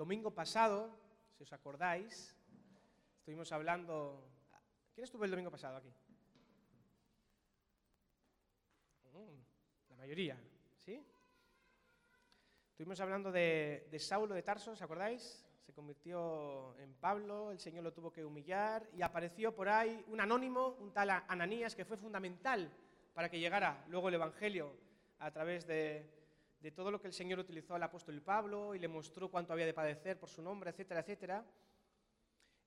domingo pasado, si os acordáis, estuvimos hablando... ¿Quién estuvo el domingo pasado aquí? Mm, la mayoría, ¿sí? Estuvimos hablando de, de Saulo de Tarso, ¿os acordáis? Se convirtió en Pablo, el Señor lo tuvo que humillar y apareció por ahí un anónimo, un tal Ananías, que fue fundamental para que llegara luego el Evangelio a través de, de todo lo que el Señor utilizó al apóstol Pablo y le mostró cuánto había de padecer por su nombre, etcétera, etcétera.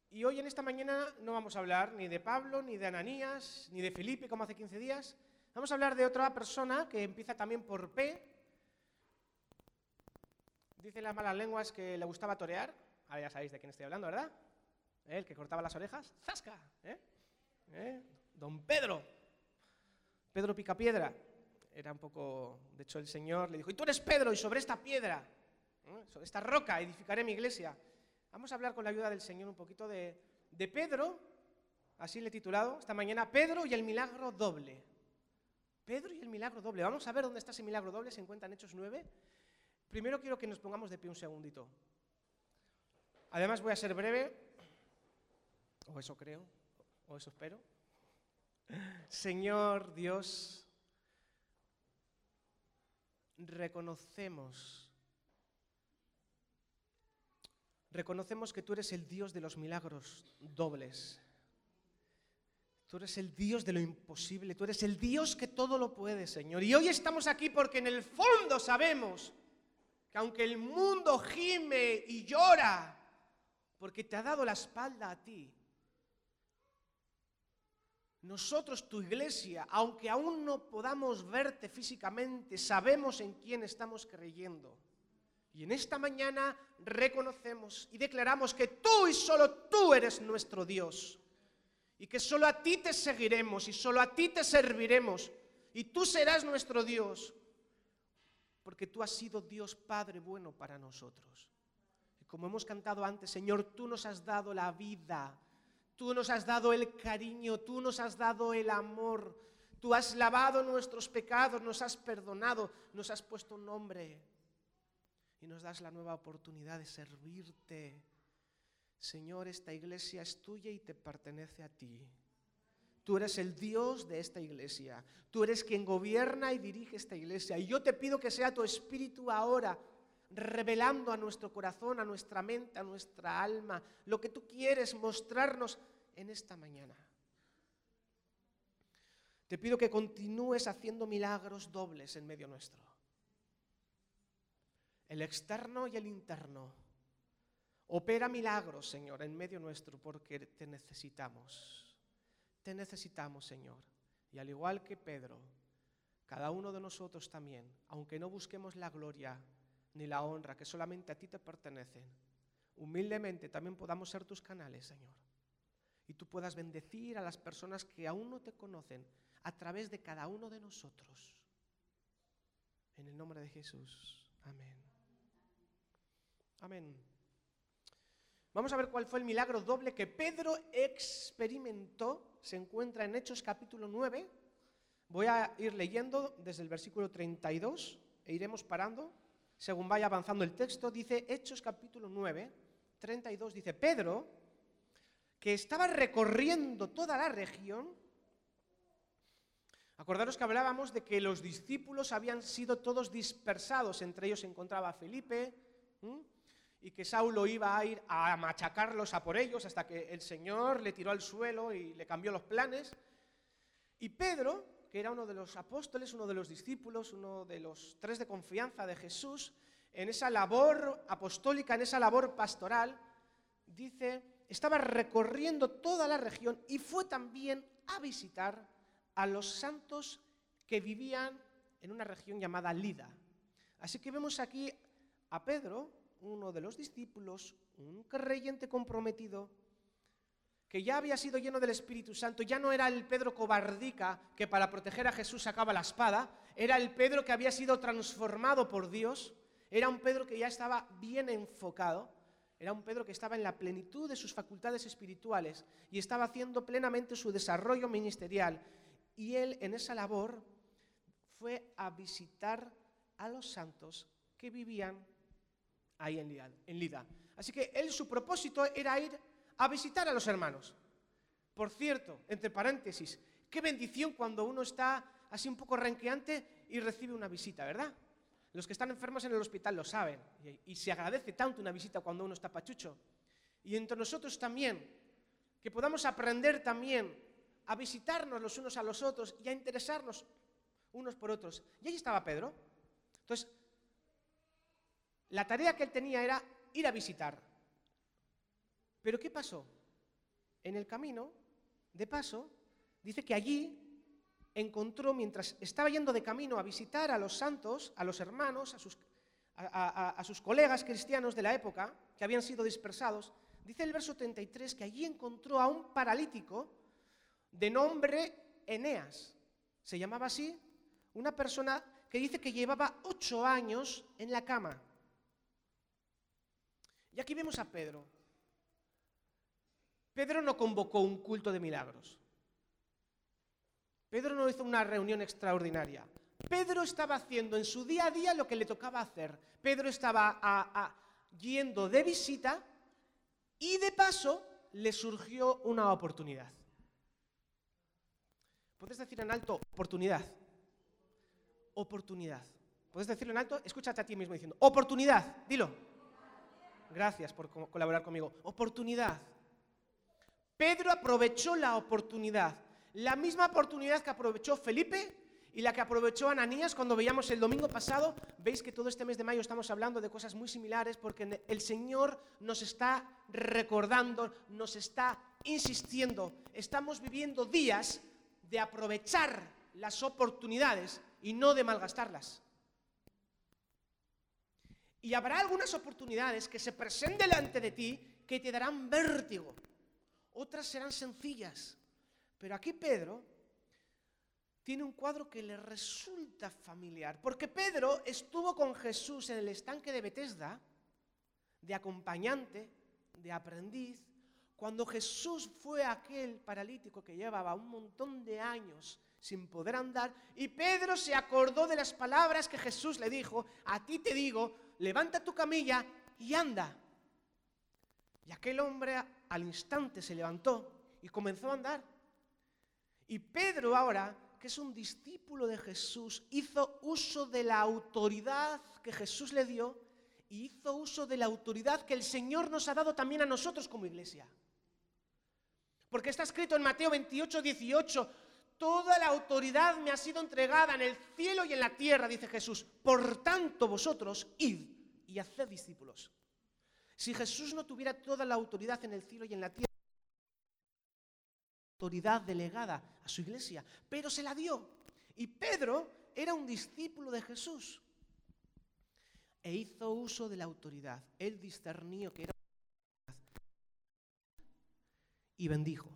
Y hoy en esta mañana no vamos a hablar ni de Pablo, ni de Ananías, ni de Felipe, como hace 15 días. Vamos a hablar de otra persona que empieza también por P. Dicen las malas lenguas que le gustaba torear. Ahora ya sabéis de quién estoy hablando, ¿verdad? El que cortaba las orejas. ¡Zasca! ¿Eh? ¿Eh? Don Pedro. Pedro Picapiedra era un poco, de hecho el Señor le dijo, y tú eres Pedro, y sobre esta piedra, sobre esta roca edificaré mi iglesia. Vamos a hablar con la ayuda del Señor un poquito de, de Pedro, así le he titulado esta mañana, Pedro y el milagro doble. Pedro y el milagro doble. Vamos a ver dónde está ese milagro doble, se encuentra en Hechos 9. Primero quiero que nos pongamos de pie un segundito. Además voy a ser breve, o eso creo, o eso espero. Señor Dios, reconocemos, reconocemos que tú eres el Dios de los milagros dobles. Tú eres el Dios de lo imposible, tú eres el Dios que todo lo puede, Señor. Y hoy estamos aquí porque en el fondo sabemos que aunque el mundo gime y llora, porque te ha dado la espalda a ti, nosotros, tu iglesia, aunque aún no podamos verte físicamente, sabemos en quién estamos creyendo. Y en esta mañana reconocemos y declaramos que tú y solo tú eres nuestro Dios. Y que solo a ti te seguiremos y solo a ti te serviremos. Y tú serás nuestro Dios. Porque tú has sido Dios Padre bueno para nosotros. Y como hemos cantado antes, Señor, tú nos has dado la vida Tú nos has dado el cariño, tú nos has dado el amor, tú has lavado nuestros pecados, nos has perdonado, nos has puesto un nombre y nos das la nueva oportunidad de servirte. Señor, esta iglesia es tuya y te pertenece a ti. Tú eres el Dios de esta iglesia. Tú eres quien gobierna y dirige esta iglesia. Y yo te pido que sea tu espíritu ahora revelando a nuestro corazón, a nuestra mente, a nuestra alma, lo que tú quieres mostrarnos en esta mañana. Te pido que continúes haciendo milagros dobles en medio nuestro. El externo y el interno. Opera milagros, Señor, en medio nuestro porque te necesitamos. Te necesitamos, Señor. Y al igual que Pedro, cada uno de nosotros también, aunque no busquemos la gloria, ni la honra que solamente a ti te pertenecen. Humildemente también podamos ser tus canales, Señor. Y tú puedas bendecir a las personas que aún no te conocen a través de cada uno de nosotros. En el nombre de Jesús. Amén. Amén. Vamos a ver cuál fue el milagro doble que Pedro experimentó. Se encuentra en Hechos capítulo 9. Voy a ir leyendo desde el versículo 32 e iremos parando según vaya avanzando el texto, dice Hechos capítulo 9, 32, dice Pedro, que estaba recorriendo toda la región, acordaros que hablábamos de que los discípulos habían sido todos dispersados, entre ellos se encontraba Felipe, y que Saulo iba a ir a machacarlos a por ellos hasta que el Señor le tiró al suelo y le cambió los planes. Y Pedro que era uno de los apóstoles, uno de los discípulos, uno de los tres de confianza de Jesús, en esa labor apostólica, en esa labor pastoral, dice, estaba recorriendo toda la región y fue también a visitar a los santos que vivían en una región llamada Lida. Así que vemos aquí a Pedro, uno de los discípulos, un creyente comprometido, que ya había sido lleno del Espíritu Santo, ya no era el Pedro cobardica que para proteger a Jesús sacaba la espada, era el Pedro que había sido transformado por Dios, era un Pedro que ya estaba bien enfocado, era un Pedro que estaba en la plenitud de sus facultades espirituales y estaba haciendo plenamente su desarrollo ministerial. Y él en esa labor fue a visitar a los santos que vivían ahí en Lida. Así que él, su propósito era ir a visitar a los hermanos. Por cierto, entre paréntesis, qué bendición cuando uno está así un poco renqueante y recibe una visita, ¿verdad? Los que están enfermos en el hospital lo saben y, se agradece tanto una visita cuando uno está pachucho. Y entre nosotros también, que podamos aprender también a visitarnos los unos a los otros y a interesarnos unos por otros. Y ahí estaba Pedro. Entonces, la tarea que él tenía era ir a visitar. Pero ¿qué pasó? En el camino, de paso, dice que allí encontró, mientras estaba yendo de camino a visitar a los santos, a los hermanos, a sus, colegas cristianos de la época, que habían sido dispersados, dice el verso 33 que allí encontró a un paralítico de nombre Eneas. Se llamaba así una persona que dice que llevaba ocho años en la cama. Y aquí vemos a Pedro. Pedro no convocó un culto de milagros. Pedro no hizo una reunión extraordinaria. Pedro estaba haciendo en su día a día lo que le tocaba hacer. Pedro estaba yendo de visita y de paso le surgió una oportunidad. ¿Puedes decir en alto oportunidad? Oportunidad. ¿Puedes decirlo en alto? Escúchate a ti mismo diciendo, oportunidad, dilo. Gracias por colaborar conmigo. Oportunidad. Pedro aprovechó la oportunidad, la misma oportunidad que aprovechó Felipe y la que aprovechó Ananías cuando veíamos el domingo pasado. Veis que todo este mes de mayo estamos hablando de cosas muy similares porque el Señor nos está recordando, nos está insistiendo. Estamos viviendo días de aprovechar las oportunidades y no de malgastarlas. Y habrá algunas oportunidades que se presenten delante de ti que te darán vértigo. Otras serán sencillas. Pero aquí Pedro tiene un cuadro que le resulta familiar. Porque Pedro estuvo con Jesús en el estanque de Betesda, de acompañante, de aprendiz, cuando Jesús fue aquel paralítico que llevaba un montón de años sin poder andar, y Pedro se acordó de las palabras que Jesús le dijo, a ti te digo, levanta tu camilla y anda. Y aquel hombre al instante se levantó y comenzó a andar. Y Pedro ahora, que es un discípulo de Jesús, hizo uso de la autoridad que Jesús le dio y hizo uso de la autoridad que el Señor nos ha dado también a nosotros como iglesia. Porque está escrito en Mateo 28, 18, toda la autoridad me ha sido entregada en el cielo y en la tierra, dice Jesús. Por tanto, vosotros id y haced discípulos. Si Jesús no tuviera toda la autoridad en el cielo y en la tierra, autoridad delegada a su iglesia, pero se la dio. Y Pedro era un discípulo de Jesús e hizo uso de la autoridad. Él discernió que era y bendijo.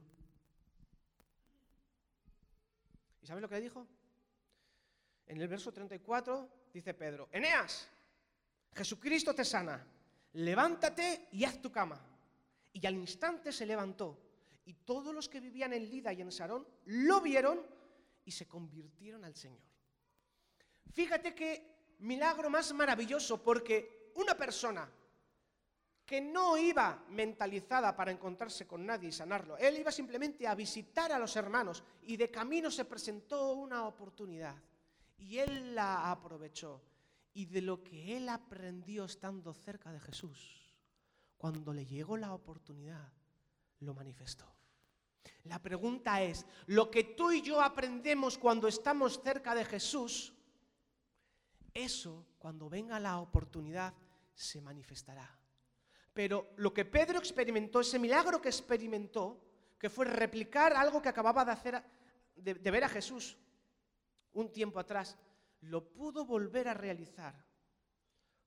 ¿Y sabes lo que le dijo? En el verso 34 dice Pedro, Eneas, Jesucristo te sana, levántate y haz tu cama. Y al instante se levantó. Y todos los que vivían en Lida y en Sarón lo vieron y se convirtieron al Señor. Fíjate qué milagro más maravilloso, porque una persona que no iba mentalizada para encontrarse con nadie y sanarlo. Él iba simplemente a visitar a los hermanos y de camino se presentó una oportunidad y él la aprovechó. Y de lo que él aprendió estando cerca de Jesús, cuando le llegó la oportunidad, lo manifestó. La pregunta es, lo que tú y yo aprendemos cuando estamos cerca de Jesús, eso cuando venga la oportunidad se manifestará. Pero lo que Pedro experimentó, ese milagro que experimentó, que fue replicar algo que acababa de hacer, de, ver a Jesús un tiempo atrás, lo pudo volver a realizar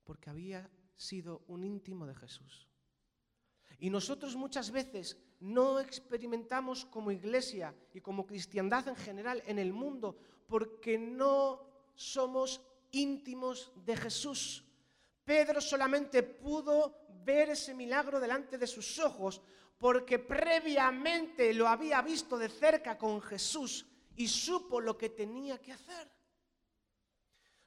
porque había sido un íntimo de Jesús. Y nosotros muchas veces no experimentamos como iglesia y como cristiandad en general en el mundo porque no somos íntimos de Jesús. Pedro solamente pudo ver ese milagro delante de sus ojos porque previamente lo había visto de cerca con Jesús y supo lo que tenía que hacer.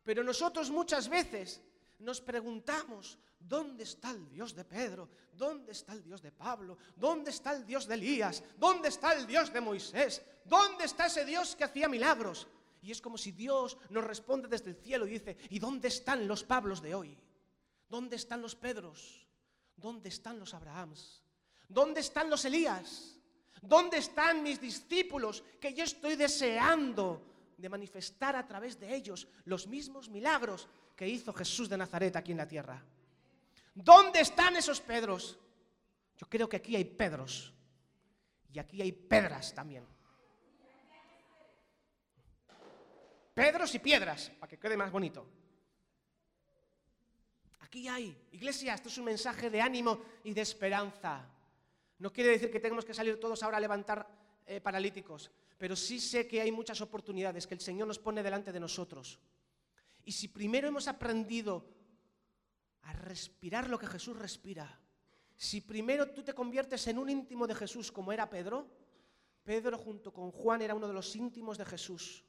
Pero nosotros muchas veces nos preguntamos, ¿dónde está el Dios de Pedro? ¿Dónde está el Dios de Pablo? ¿Dónde está el Dios de Elías? ¿Dónde está el Dios de Moisés? ¿Dónde está ese Dios que hacía milagros? Y es como si Dios nos responde desde el cielo y dice, ¿y dónde están los Pablos de hoy? ¿Dónde están los Pedros? ¿Dónde están los Abrahams? ¿Dónde están los Elías? ¿Dónde están mis discípulos que yo estoy deseando de manifestar a través de ellos los mismos milagros que hizo Jesús de Nazaret aquí en la tierra? ¿Dónde están esos Pedros? Yo creo que aquí hay Pedros y aquí hay Pedras también. Pedros y piedras, para que quede más bonito. Aquí hay, iglesia, esto es un mensaje de ánimo y de esperanza. No quiere decir que tengamos que salir todos ahora a levantar eh, paralíticos, pero sí sé que hay muchas oportunidades que el Señor nos pone delante de nosotros. Y si primero hemos aprendido a respirar lo que Jesús respira, si primero tú te conviertes en un íntimo de Jesús como era Pedro, Pedro junto con Juan era uno de los íntimos de Jesús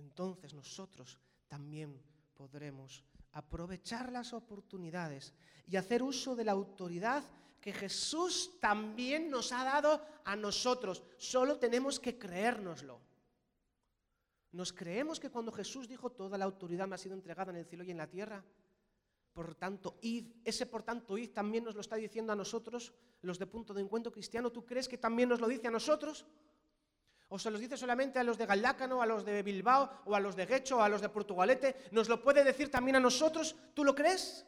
entonces nosotros también podremos aprovechar las oportunidades y hacer uso de la autoridad que Jesús también nos ha dado a nosotros. Solo tenemos que creérnoslo. ¿Nos creemos que cuando Jesús dijo toda la autoridad me ha sido entregada en el cielo y en la tierra? Por tanto, id, ese por tanto id también nos lo está diciendo a nosotros, los de punto de encuentro cristiano. ¿Tú crees que también nos lo dice a nosotros? ¿O se los dice solamente a los de Galdácano, a los de Bilbao, o a los de Guecho, o a los de Portugalete? ¿Nos lo puede decir también a nosotros? ¿Tú lo crees?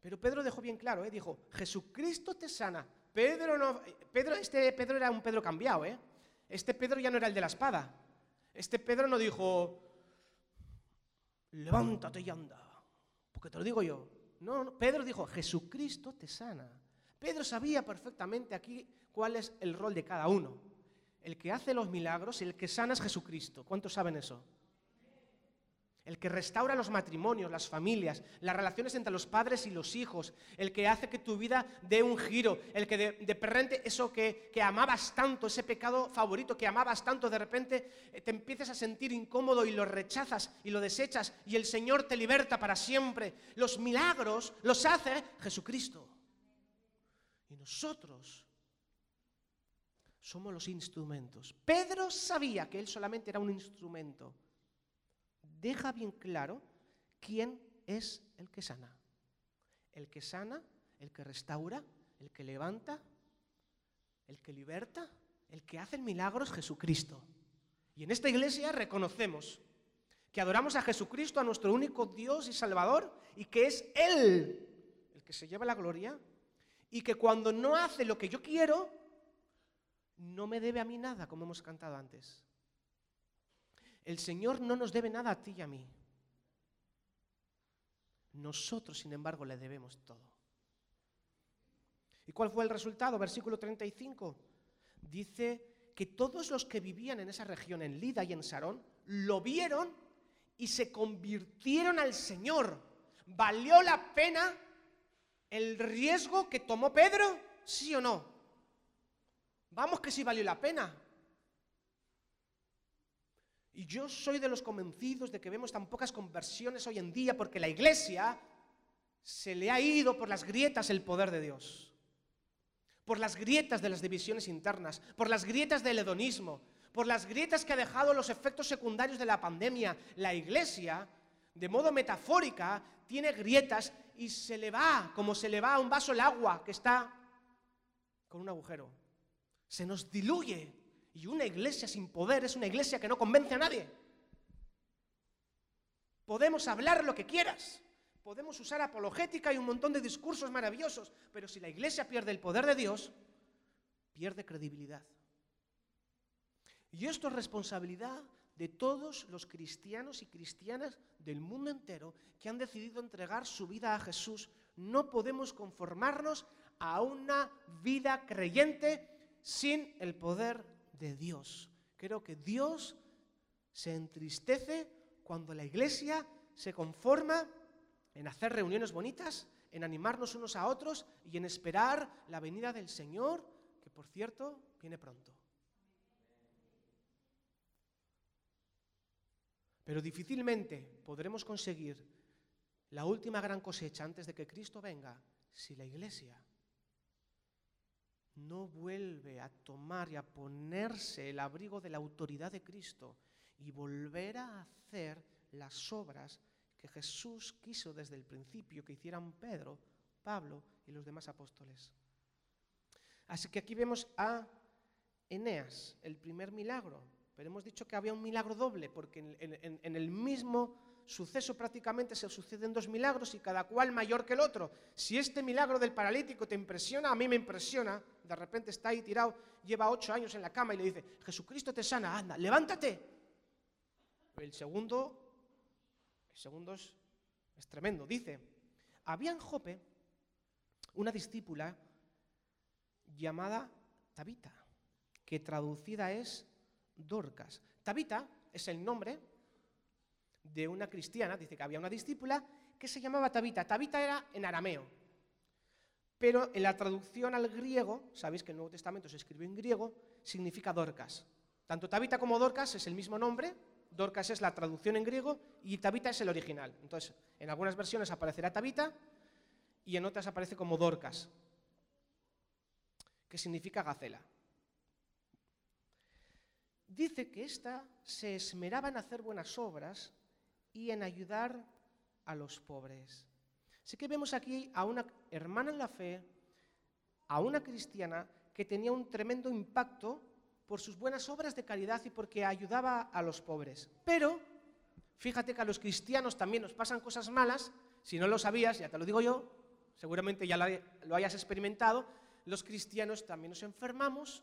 Pero Pedro dejó bien claro, ¿eh? dijo, Jesucristo te sana. Pedro no, Pedro, este Pedro era un Pedro cambiado, ¿eh? Este Pedro ya no era el de la espada. Este Pedro no dijo, levántate y anda, porque te lo digo yo. No, no, Pedro dijo, Jesucristo te sana. Pedro sabía perfectamente aquí cuál es el rol de cada uno. El que hace los milagros, el que sana es Jesucristo. ¿Cuántos saben eso? El que restaura los matrimonios, las familias, las relaciones entre los padres y los hijos, el que hace que tu vida dé un giro, el que de, repente eso que, que, amabas tanto, ese pecado favorito que amabas tanto, de repente eh, te empieces a sentir incómodo y lo rechazas y lo desechas y el Señor te liberta para siempre. Los milagros los hace Jesucristo. Y nosotros somos los instrumentos. Pedro sabía que él solamente era un instrumento. Deja bien claro quién es el que sana. El que sana, el que restaura, el que levanta, el que liberta, el que hace milagros, Jesucristo. Y en esta iglesia reconocemos que adoramos a Jesucristo, a nuestro único Dios y Salvador, y que es Él el que se lleva la gloria y que cuando no hace lo que yo quiero, no me debe a mí nada, como hemos cantado antes. El Señor no nos debe nada a ti y a mí. Nosotros, sin embargo, le debemos todo. ¿Y cuál fue el resultado? Versículo 35. Dice que todos los que vivían en esa región, en Lida y en Sarón, lo vieron y se convirtieron al Señor. Valió la pena el riesgo que tomó Pedro? ¿Sí o no? Vamos que sí valió la pena. Y yo soy de los convencidos de que vemos tan pocas conversiones hoy en día porque la iglesia se le ha ido por las grietas el poder de Dios. Por las grietas de las divisiones internas, por las grietas del hedonismo, por las grietas que ha dejado los efectos secundarios de la pandemia. La iglesia, de modo metafórica, tiene grietas y se le va, como se le va a un vaso el agua que está con un agujero. Se nos diluye. Y una iglesia sin poder es una iglesia que no convence a nadie. Podemos hablar lo que quieras. Podemos usar apologética y un montón de discursos maravillosos. Pero si la iglesia pierde el poder de Dios, pierde credibilidad. Y esto es responsabilidad de todos los cristianos y cristianas del mundo entero que han decidido entregar su vida a Jesús. No podemos conformarnos a una vida creyente sin el poder de Dios. Creo que Dios se entristece cuando la iglesia se conforma en hacer reuniones bonitas, en animarnos unos a otros y en esperar la venida del Señor, que por cierto viene pronto. Pero difícilmente podremos conseguir la última gran cosecha antes de que Cristo venga si la iglesia no vuelve a tomar y a ponerse el abrigo de la autoridad de Cristo y volver a hacer las obras que Jesús quiso desde el principio que hicieran Pedro, Pablo y los demás apóstoles. Así que aquí vemos a Eneas, el primer milagro, pero hemos dicho que había un milagro doble, porque en, el mismo suceso prácticamente se suceden dos milagros y cada cual mayor que el otro. Si este milagro del paralítico te impresiona, a mí me impresiona, de repente está ahí tirado, lleva ocho años en la cama y le dice, Jesucristo te sana, anda, levántate. El segundo segundo es, tremendo. Dice, había en Jope una discípula llamada Tabita, que traducida es Dorcas. Tabita es el nombre de una cristiana, dice que había una discípula que se llamaba Tabita. Tabita era en arameo, pero en la traducción al griego, sabéis que el Nuevo Testamento se escribe en griego, significa Dorcas. Tanto Tabita como Dorcas es el mismo nombre, Dorcas es la traducción en griego y Tabita es el original. Entonces, en algunas versiones aparecerá Tabita y en otras aparece como Dorcas, que significa gacela. Dice que ésta se esmeraba en hacer buenas obras y en ayudar a los pobres. Así que vemos aquí a una hermana en la fe, a una cristiana que tenía un tremendo impacto por sus buenas obras de caridad y porque ayudaba a los pobres. Pero, fíjate que a los cristianos también nos pasan cosas malas, si no lo sabías, ya te lo digo yo, seguramente ya lo hayas experimentado, los cristianos también nos enfermamos,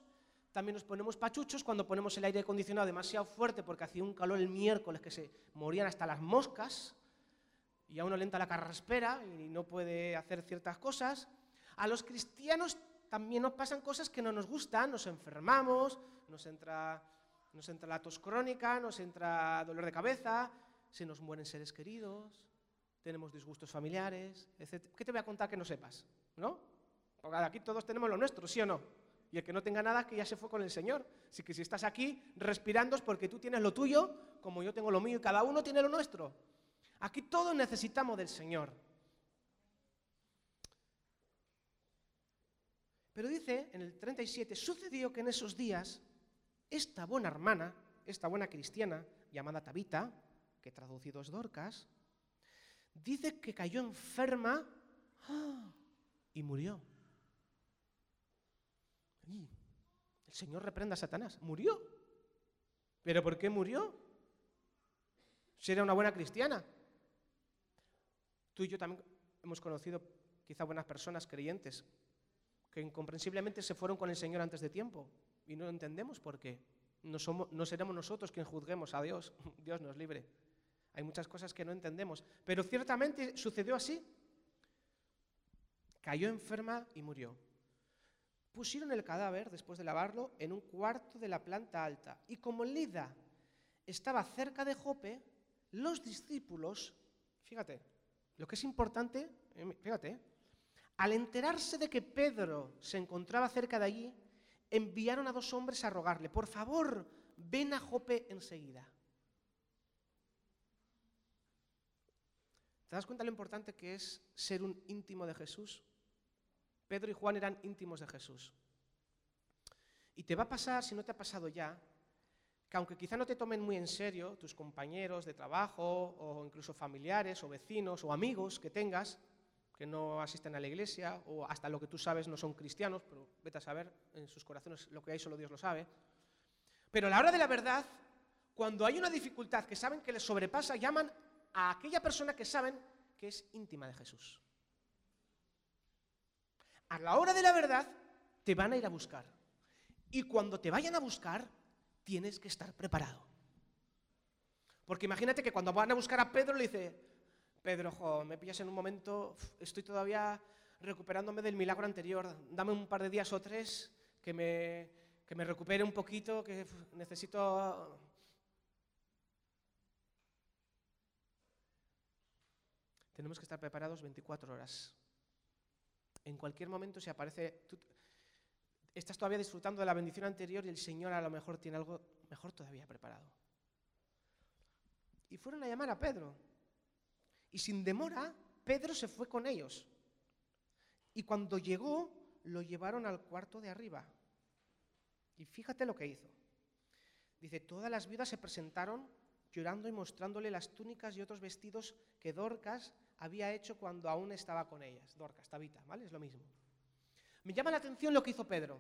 también nos ponemos pachuchos cuando ponemos el aire acondicionado demasiado fuerte porque hacía un calor el miércoles que se morían hasta las moscas y a uno le entra la carraspera y no puede hacer ciertas cosas. A los cristianos también nos pasan cosas que no nos gustan, nos enfermamos, nos entra, nos entra la tos crónica, nos entra dolor de cabeza, se nos mueren seres queridos, tenemos disgustos familiares, etc. ¿Qué te voy a contar que no sepas? ¿No? Porque aquí todos tenemos lo nuestro, ¿sí o no? Y el que no tenga nada, que ya se fue con el Señor. Así que si estás aquí respirando es porque tú tienes lo tuyo, como yo tengo lo mío, y cada uno tiene lo nuestro. Aquí todos necesitamos del Señor. Pero dice en el 37, sucedió que en esos días esta buena hermana, esta buena cristiana, llamada Tabita, que traducido es Dorcas, dice que cayó enferma ¡ah! y murió. El Señor reprenda a Satanás. Murió. ¿Pero por qué murió? Si era una buena cristiana. Tú y yo también hemos conocido quizá buenas personas creyentes que incomprensiblemente se fueron con el Señor antes de tiempo y no entendemos por qué. No, somos, no seremos nosotros quien juzguemos a Dios, Dios nos libre. Hay muchas cosas que no entendemos, pero ciertamente sucedió así. Cayó enferma y murió. Pusieron el cadáver, después de lavarlo, en un cuarto de la planta alta. Y como Lida estaba cerca de Jope, los discípulos, fíjate, lo que es importante, eh, fíjate, al enterarse de que Pedro se encontraba cerca de allí, enviaron a dos hombres a rogarle, por favor, ven a Jope enseguida. ¿Te das cuenta lo importante que es ser un íntimo de Jesús? Pedro y Juan eran íntimos de Jesús. Y te va a pasar, si no te ha pasado ya, que aunque quizá no te tomen muy en serio tus compañeros de trabajo o incluso familiares o vecinos o amigos que tengas, que no asisten a la iglesia o hasta lo que tú sabes no son cristianos, pero vete a saber, en sus corazones lo que hay solo Dios lo sabe. Pero a la hora de la verdad, cuando hay una dificultad que saben que les sobrepasa, llaman a aquella persona que saben que es íntima de Jesús. A la hora de la verdad, te van a ir a buscar. Y cuando te vayan a buscar, tienes que estar preparado. Porque imagínate que cuando van a buscar a Pedro le dice, Pedro, me pillas en un momento, estoy todavía recuperándome del milagro anterior, dame un par de días o tres que me, que me recupere un poquito, que necesito... Tenemos que estar preparados 24 horas. En cualquier momento si aparece... estás todavía disfrutando de la bendición anterior y el Señor a lo mejor tiene algo mejor todavía preparado. y fueron a llamar a Pedro. Y sin demora, Pedro se fue con ellos. Y cuando llegó, lo llevaron al cuarto de arriba. Y fíjate lo que hizo. Dice, todas las viudas se presentaron llorando y mostrándole las túnicas y otros vestidos que Dorcas había hecho cuando aún estaba con ellas. Dorcas, Tabita, ¿vale? Es lo mismo. Me llama la atención lo que hizo Pedro.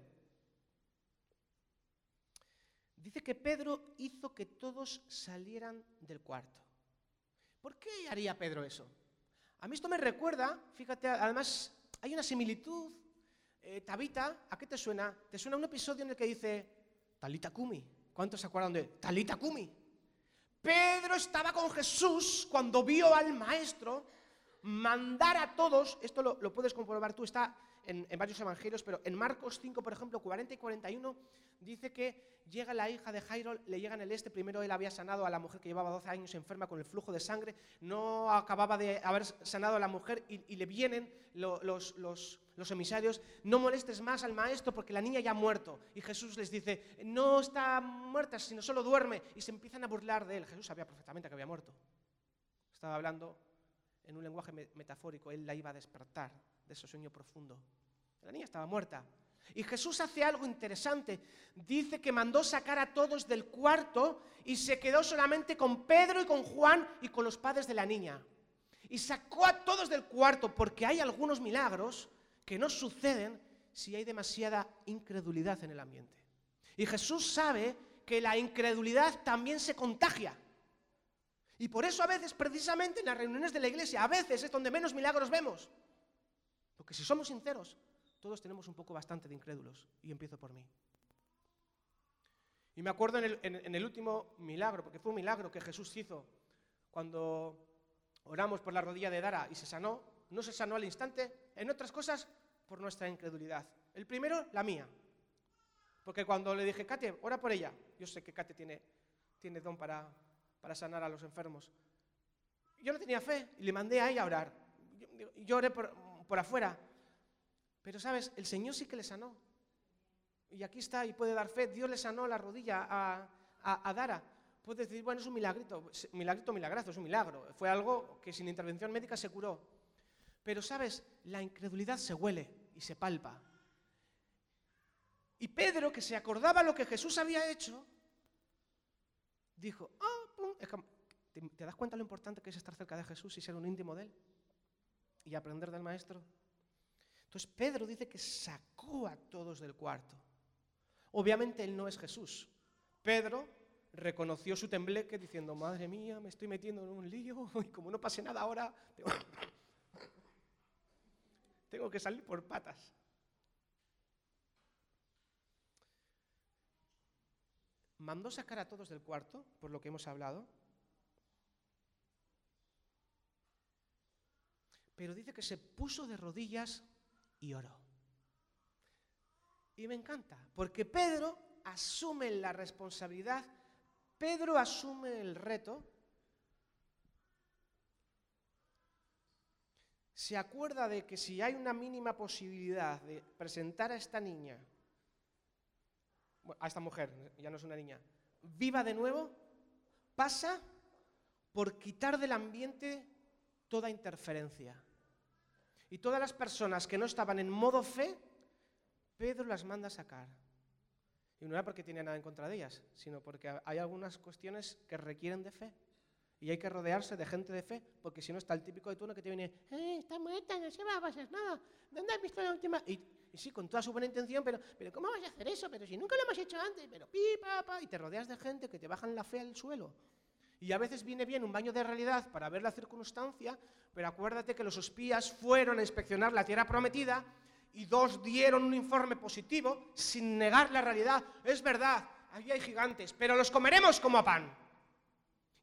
Dice que Pedro hizo que todos salieran del cuarto. ¿Por qué haría Pedro eso? A mí esto me recuerda, fíjate, además hay una similitud. Eh, Tabita, ¿a qué te suena? ¿Te suena un episodio en el que dice Talita Kumi? ¿Cuántos se acuerdan de Talita Kumi? Pedro estaba con Jesús cuando vio al maestro mandar a todos, esto lo, puedes comprobar tú, está en, varios evangelios, pero en Marcos 5, por ejemplo, 40 y 41, dice que llega la hija de Jairo, le llega en el este, primero él había sanado a la mujer que llevaba 12 años enferma con el flujo de sangre, no acababa de haber sanado a la mujer y, le vienen los, los, emisarios, no molestes más al maestro porque la niña ya ha muerto. Y Jesús les dice, no está muerta, sino solo duerme. Y se empiezan a burlar de él. Jesús sabía perfectamente que había muerto. Estaba hablando en un lenguaje metafórico, él la iba a despertar de ese sueño profundo. La niña estaba muerta. Y Jesús hace algo interesante. Dice que mandó sacar a todos del cuarto y se quedó solamente con Pedro y con Juan y con los padres de la niña. Y sacó a todos del cuarto porque hay algunos milagros que no suceden si hay demasiada incredulidad en el ambiente. Y Jesús sabe que la incredulidad también se contagia. Y por eso a veces, precisamente en las reuniones de la iglesia, a veces es donde menos milagros vemos. Porque si somos sinceros, todos tenemos un poco bastante de incrédulos, y empiezo por mí. Y me acuerdo en el, último milagro, porque fue un milagro que Jesús hizo cuando oramos por la rodilla de Dara y se sanó, no se sanó al instante, en otras cosas, por nuestra incredulidad. El primero, la mía. Porque cuando le dije, Kate, ora por ella, yo sé que Kate tiene, tiene don para, para sanar a los enfermos. Yo no tenía fe y le mandé a ella a orar. Yo, oré por, por afuera, pero sabes, el Señor sí que le sanó. Y aquí está y puede dar fe. Dios le sanó la rodilla a, Dara. Puedes decir, bueno, es un milagrito, milagrito, milagrazo, es un milagro. Fue algo que sin intervención médica se curó. Pero sabes, la incredulidad se huele y se palpa. Y Pedro, que se acordaba lo que Jesús había hecho, dijo, ah, ¿te das cuenta lo importante que es estar cerca de Jesús y ser un íntimo de Él? Y aprender del Maestro. Entonces Pedro dice que sacó a todos del cuarto. Obviamente él no es Jesús. Pedro reconoció su tembleque diciendo, madre mía, me estoy metiendo en un lío y como no pase nada ahora, tengo, que salir por patas. Mandó sacar a todos del cuarto, por lo que hemos hablado, pero dice que se puso de rodillas y oró. Y me encanta, porque Pedro asume la responsabilidad, Pedro asume el reto, se acuerda de que si hay una mínima posibilidad de presentar a esta niña, a esta mujer, ya no es una niña, viva de nuevo, pasa por quitar del ambiente toda interferencia. Y todas las personas que no estaban en modo fe, Pedro las manda a sacar. Y no era porque tiene nada en contra de ellas, sino porque hay algunas cuestiones que requieren de fe. Y hay que rodearse de gente de fe, porque si no está el típico de turno que te viene, eh, está muerta, no se va a pasar nada. ¿Dónde has visto la última? Sí, con toda su buena intención, pero, pero ¿cómo vas a hacer eso? Pero si nunca lo hemos hecho antes, pero pi, pa, pa, y te rodeas de gente que te bajan la fe al suelo. Y a veces viene bien un baño de realidad para ver la circunstancia, pero acuérdate que los espías fueron a inspeccionar la tierra prometida y dos dieron un informe positivo sin negar la realidad. Es verdad, ahí hay gigantes, pero los comeremos como a pan.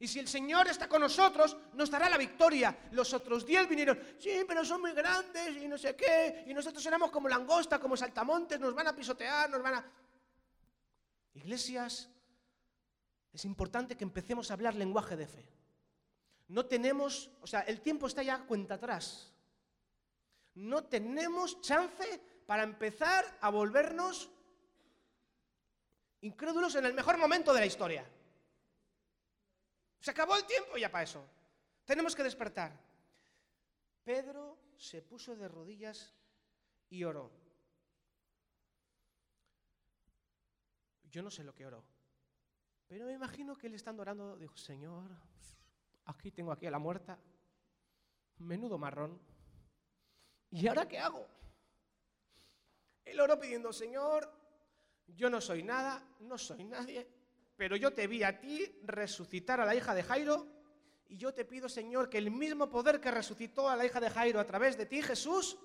Y si el Señor está con nosotros, nos dará la victoria. Los otros diez vinieron, sí, pero son muy grandes y no sé qué, y nosotros éramos como langosta, como saltamontes, nos van a pisotear, nos van a... Iglesias es importante que empecemos a hablar lenguaje de fe. No tenemos, o sea, el tiempo está ya cuenta atrás. No tenemos chance para empezar a volvernos incrédulos en el mejor momento de la historia. Se acabó el tiempo ya para eso. Tenemos que despertar. Pedro se puso de rodillas y oró. Yo no sé lo que oró, pero me imagino que él estando orando dijo, Señor, aquí tengo aquí a la muerta, menudo marrón, ¿y ahora qué hago? Él oró pidiendo, Señor, yo no soy nada, no soy nadie, pero yo te vi a ti resucitar a la hija de Jairo y yo te pido, Señor, que el mismo poder que resucitó a la hija de Jairo a través de ti, Jesús,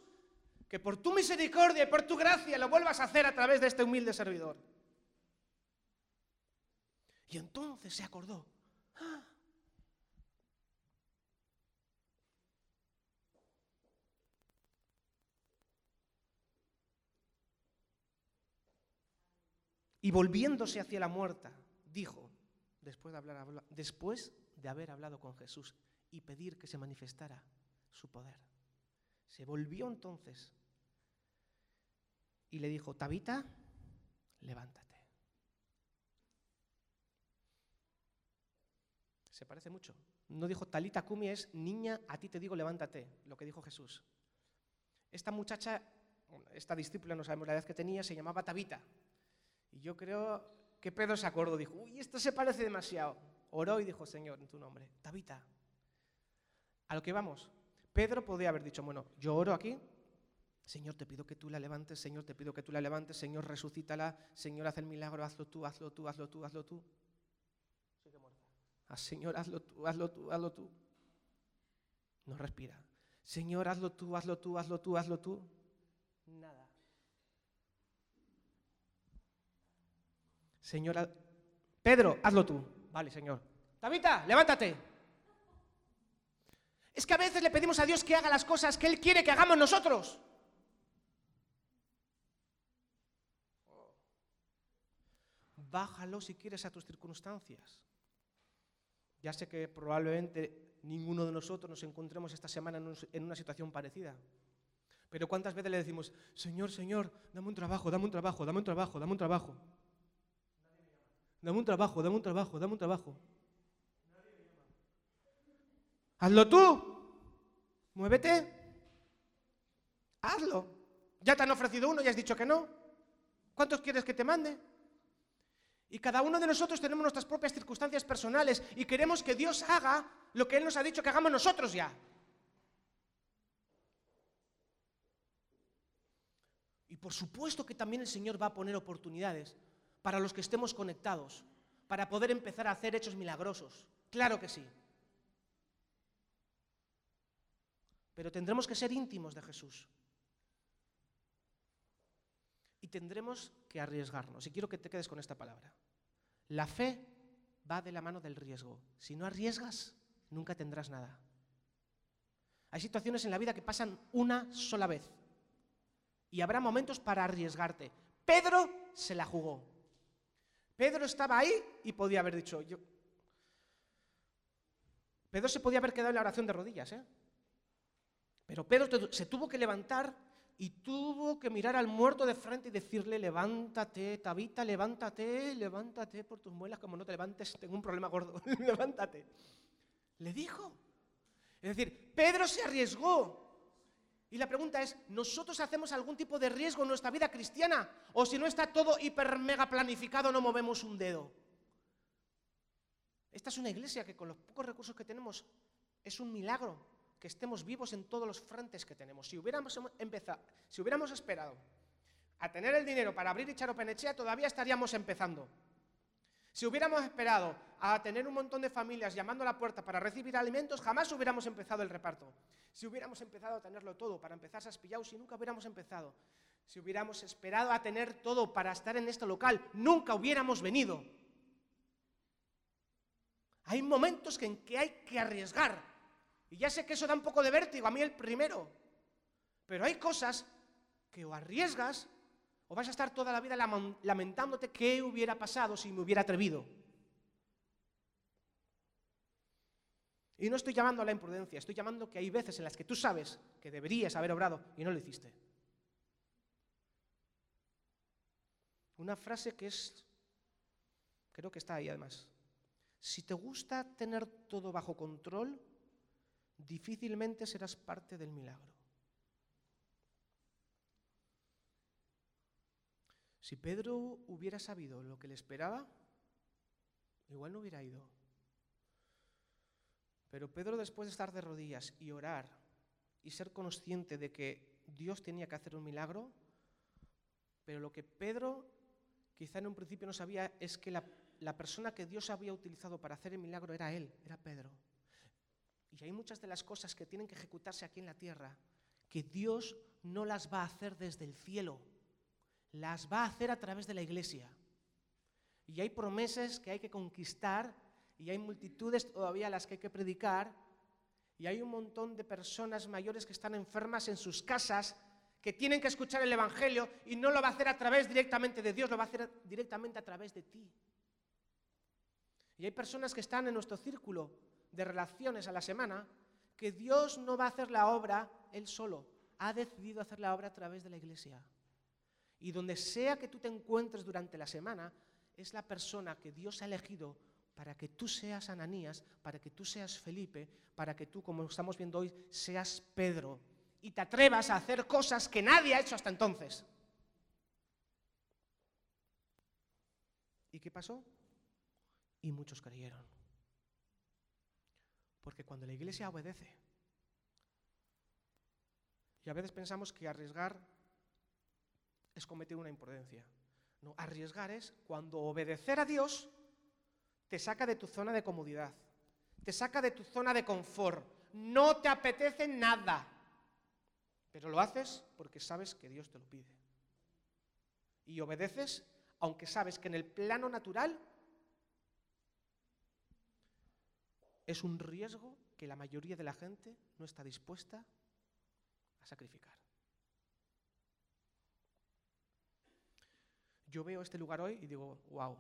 que por tu misericordia y por tu gracia lo vuelvas a hacer a través de este humilde servidor. Y entonces se acordó. ¡Ah! Y volviéndose hacia la muerta, dijo, después de, hablar, después de haber hablado con Jesús y pedir que se manifestara su poder, se volvió entonces y le dijo, Tabita, levántate. Se parece mucho. No dijo Talita Kumi, es niña, a ti te digo, levántate, lo que dijo Jesús. Esta muchacha, esta discípula, no sabemos la edad que tenía, se llamaba Tabita. Y yo creo que Pedro se acordó, dijo, uy, esto se parece demasiado. Oró y dijo, Señor, en tu nombre, Tabita. A lo que vamos. Pedro podía haber dicho, bueno, yo oro aquí, Señor, te pido que tú la levantes, Señor, te pido que tú la levantes, Señor, resucítala, Señor, haz el milagro, hazlo tú, hazlo tú, hazlo tú, hazlo tú. Ah, Señor, hazlo tú, hazlo tú, hazlo tú. No respira. Señor, hazlo tú, hazlo tú, hazlo tú, hazlo tú. Nada. Señor, Pedro, hazlo tú. Vale, Señor. Tabita, levántate. Es que a veces le pedimos a Dios que haga las cosas que Él quiere que hagamos nosotros. Bájalo si quieres a tus circunstancias. Ya sé que probablemente ninguno de nosotros nos encontremos esta semana en una situación parecida. Pero ¿cuántas veces le decimos, Señor, Señor, dame un trabajo, dame un trabajo, dame un trabajo, dame un trabajo? Dame un trabajo, dame un trabajo, dame un trabajo. Hazlo tú. Muévete. Hazlo. Ya te han ofrecido uno y has dicho que no. ¿Cuántos quieres que te mande? Y cada uno de nosotros tenemos nuestras propias circunstancias personales y queremos que Dios haga lo que Él nos ha dicho que hagamos nosotros ya. Y por supuesto que también el Señor va a poner oportunidades para los que estemos conectados, para poder empezar a hacer hechos milagrosos. Claro que sí. Pero tendremos que ser íntimos de Jesús. Y tendremos que arriesgarnos. Y quiero que te quedes con esta palabra. La fe va de la mano del riesgo. Si no arriesgas, nunca tendrás nada. Hay situaciones en la vida que pasan una sola vez. Y habrá momentos para arriesgarte. Pedro se la jugó. Pedro estaba ahí y podía haber dicho, yo... Pedro se podía haber quedado en la oración de rodillas, ¿eh? Pero Pedro se tuvo que levantar y tuvo que mirar al muerto de frente y decirle, levántate, Tabita, levántate, levántate por tus muelas, como no te levantes, tengo un problema gordo, levántate. Le dijo. Es decir, Pedro se arriesgó. Y la pregunta es, ¿nosotros hacemos algún tipo de riesgo en nuestra vida cristiana? ¿O si no está todo hiper mega planificado, no movemos un dedo? Esta es una iglesia que con los pocos recursos que tenemos es un milagro que estemos vivos en todos los frentes que tenemos. Si hubiéramos, empezado, si hubiéramos esperado a tener el dinero para abrir Icharopenechea, todavía estaríamos empezando. Si hubiéramos esperado a tener un montón de familias llamando a la puerta para recibir alimentos, jamás hubiéramos empezado el reparto. Si hubiéramos empezado a tenerlo todo para empezar Saspillaus, si nunca hubiéramos empezado. Si hubiéramos esperado a tener todo para estar en este local, nunca hubiéramos venido. Hay momentos en que hay que arriesgar, y ya sé que eso da un poco de vértigo, a mí el primero. Pero hay cosas que o arriesgas o vas a estar toda la vida lamentándote qué hubiera pasado si me hubiera atrevido. Y no estoy llamando a la imprudencia, estoy llamando que hay veces en las que tú sabes que deberías haber obrado y no lo hiciste. Una frase que es, creo que está ahí además. Si te gusta tener todo bajo control, difícilmente serás parte del milagro. Si Pedro hubiera sabido lo que le esperaba, igual no hubiera ido. Pero Pedro, después de estar de rodillas y orar y ser consciente de que Dios tenía que hacer un milagro, pero lo que Pedro quizá en un principio no sabía es que la, la persona que Dios había utilizado para hacer el milagro era él, era Pedro. Y hay muchas de las cosas que tienen que ejecutarse aquí en la tierra que Dios no las va a hacer desde el cielo, las va a hacer a través de la iglesia. Y hay promesas que hay que conquistar y hay multitudes todavía las que hay que predicar y hay un montón de personas mayores que están enfermas en sus casas que tienen que escuchar el Evangelio y no lo va a hacer a través directamente de Dios, lo va a hacer directamente a través de ti. Y hay personas que están en nuestro círculo de relaciones a la semana que Dios no va a hacer la obra él solo, ha decidido hacer la obra a través de la iglesia. Y donde sea que tú te encuentres durante la semana, es la persona que Dios ha elegido para que tú seas Ananías, para que tú seas Felipe, para que tú, como estamos viendo hoy, seas Pedro y te atrevas a hacer cosas que nadie ha hecho hasta entonces. ¿Y qué pasó? Y muchos creyeron. Porque cuando la iglesia obedece, y a veces pensamos que arriesgar es cometer una imprudencia. No, arriesgar es cuando obedecer a Dios te saca de tu zona de comodidad, te saca de tu zona de confort, no te apetece nada, pero lo haces porque sabes que Dios te lo pide. Y obedeces aunque sabes que en el plano natural es un riesgo que la mayoría de la gente no está dispuesta a sacrificar. Yo veo este lugar hoy y digo, wow,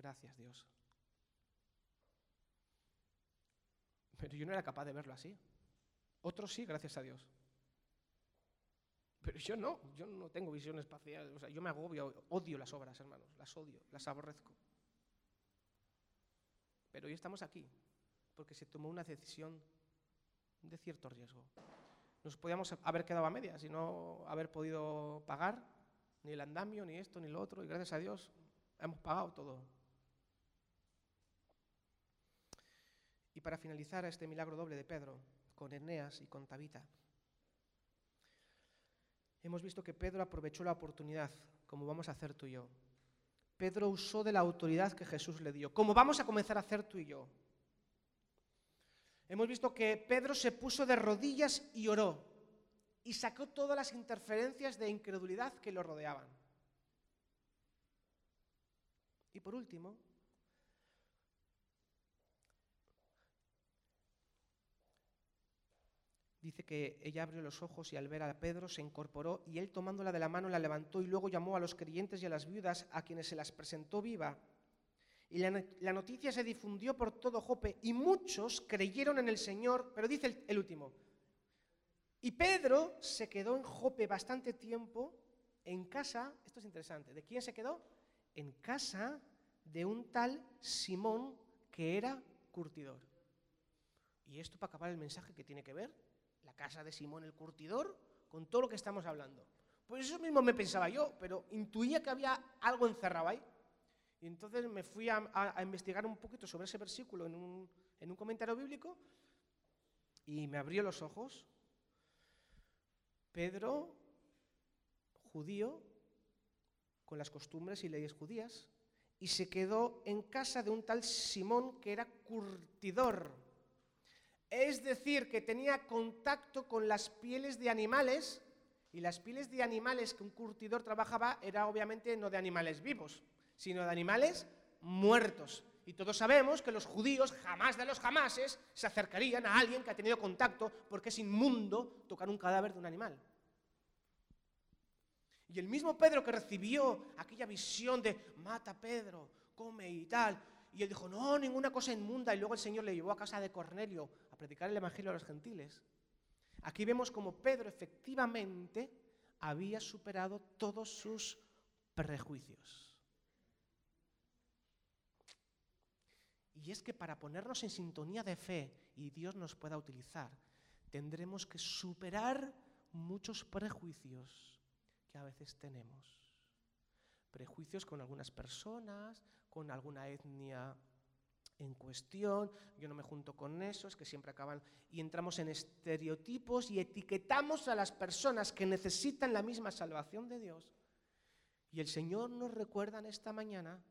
Gracias Dios. Pero yo no era capaz de verlo así. Otros sí, gracias a Dios. Pero yo no, yo no tengo visión espacial. O sea, yo me agobio, odio las obras, hermanos, las odio, las aborrezco. Pero hoy estamos aquí porque se tomó una decisión de cierto riesgo. Nos podíamos haber quedado a medias y no haber podido pagar ni el andamio, ni esto, ni lo otro, y gracias a Dios hemos pagado todo. Y para finalizar este milagro doble de Pedro, con Eneas y con Tabita, hemos visto que Pedro aprovechó la oportunidad, como vamos a hacer tú y yo. Pedro usó de la autoridad que Jesús le dio, como vamos a comenzar a hacer tú y yo. Hemos visto que Pedro se puso de rodillas y oró y sacó todas las interferencias de incredulidad que lo rodeaban. Y por último, dice que ella abrió los ojos y al ver a Pedro se incorporó y él tomándola de la mano la levantó y luego llamó a los creyentes y a las viudas a quienes se las presentó viva. Y la, noticia se difundió por todo Jope y muchos creyeron en el Señor, pero dice el, el último. Y Pedro se quedó en Jope bastante tiempo en casa, esto es interesante, ¿de quién se quedó? En casa de un tal Simón que era curtidor. Y esto para acabar el mensaje que tiene que ver la casa de Simón el curtidor, con todo lo que estamos hablando. Pues eso mismo me pensaba yo, pero intuía que había algo encerrado ahí. Y entonces me fui a, investigar un poquito sobre ese versículo en un, en un comentario bíblico y me abrió los ojos. Pedro, judío, con las costumbres y leyes judías, y se quedó en casa de un tal Simón que era curtidor. Es decir, que tenía contacto con las pieles de animales y las pieles de animales que un curtidor trabajaba era obviamente no de animales vivos, sino de animales muertos. Y todos sabemos que los judíos jamás de los jamases se acercarían a alguien que ha tenido contacto porque es inmundo tocar un cadáver de un animal. Y el mismo Pedro que recibió aquella visión de mata Pedro, come y tal, y él dijo, no, ninguna cosa inmunda. Y luego el Señor le llevó a casa de Cornelio a predicar el Evangelio a los gentiles. Aquí vemos como Pedro efectivamente había superado todos sus prejuicios. Y es que para ponernos en sintonía de fe y Dios nos pueda utilizar, tendremos que superar muchos prejuicios que a veces tenemos. Prejuicios con algunas personas, con alguna etnia en cuestión, yo no me junto con esos que siempre acaban y entramos en estereotipos y etiquetamos a las personas que necesitan la misma salvación de Dios. Y el Señor nos recuerda en esta mañana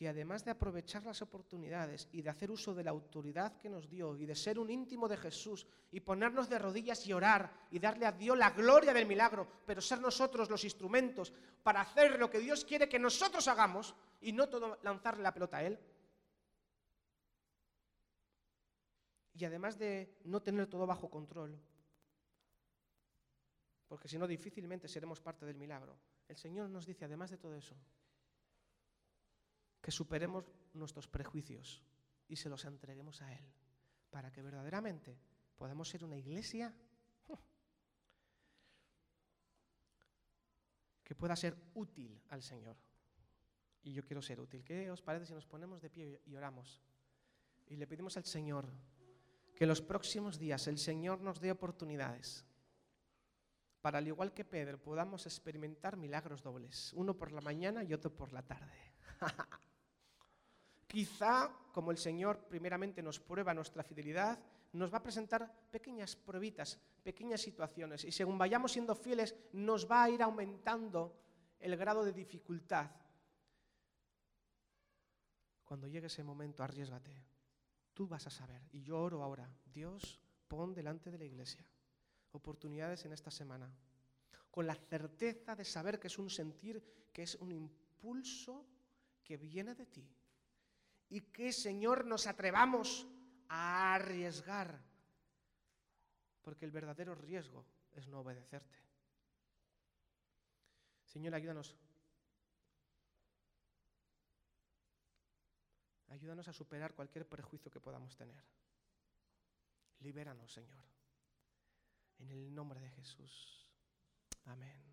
que además de aprovechar las oportunidades y de hacer uso de la autoridad que nos dio y de ser un íntimo de Jesús y ponernos de rodillas y orar y darle a Dios la gloria del milagro, pero ser nosotros los instrumentos para hacer lo que Dios quiere que nosotros hagamos y no todo lanzarle la pelota a Él, y además de no tener todo bajo control, porque si no difícilmente seremos parte del milagro, el Señor nos dice, además de todo eso, que superemos nuestros prejuicios y se los entreguemos a Él, para que verdaderamente podamos ser una iglesia que pueda ser útil al Señor. Y yo quiero ser útil. ¿Qué os parece si nos ponemos de pie y oramos? Y le pedimos al Señor que los próximos días el Señor nos dé oportunidades para, al igual que Pedro, podamos experimentar milagros dobles, uno por la mañana y otro por la tarde. Quizá, como el Señor primeramente nos prueba nuestra fidelidad, nos va a presentar pequeñas pruebitas, pequeñas situaciones, y según vayamos siendo fieles, nos va a ir aumentando el grado de dificultad. Cuando llegue ese momento, arriesgate tú vas a saber. Y yo oro ahora, Dios, pon delante de la iglesia oportunidades en esta semana, con la certeza de saber que es un sentir, que es un impulso que viene de ti. Y que, Señor, nos atrevamos a arriesgar, porque el verdadero riesgo es no obedecerte. Señor, ayúdanos Ayúdanos a superar cualquier prejuicio que podamos tener. Libéranos, Señor. En el nombre de Jesús. Amén.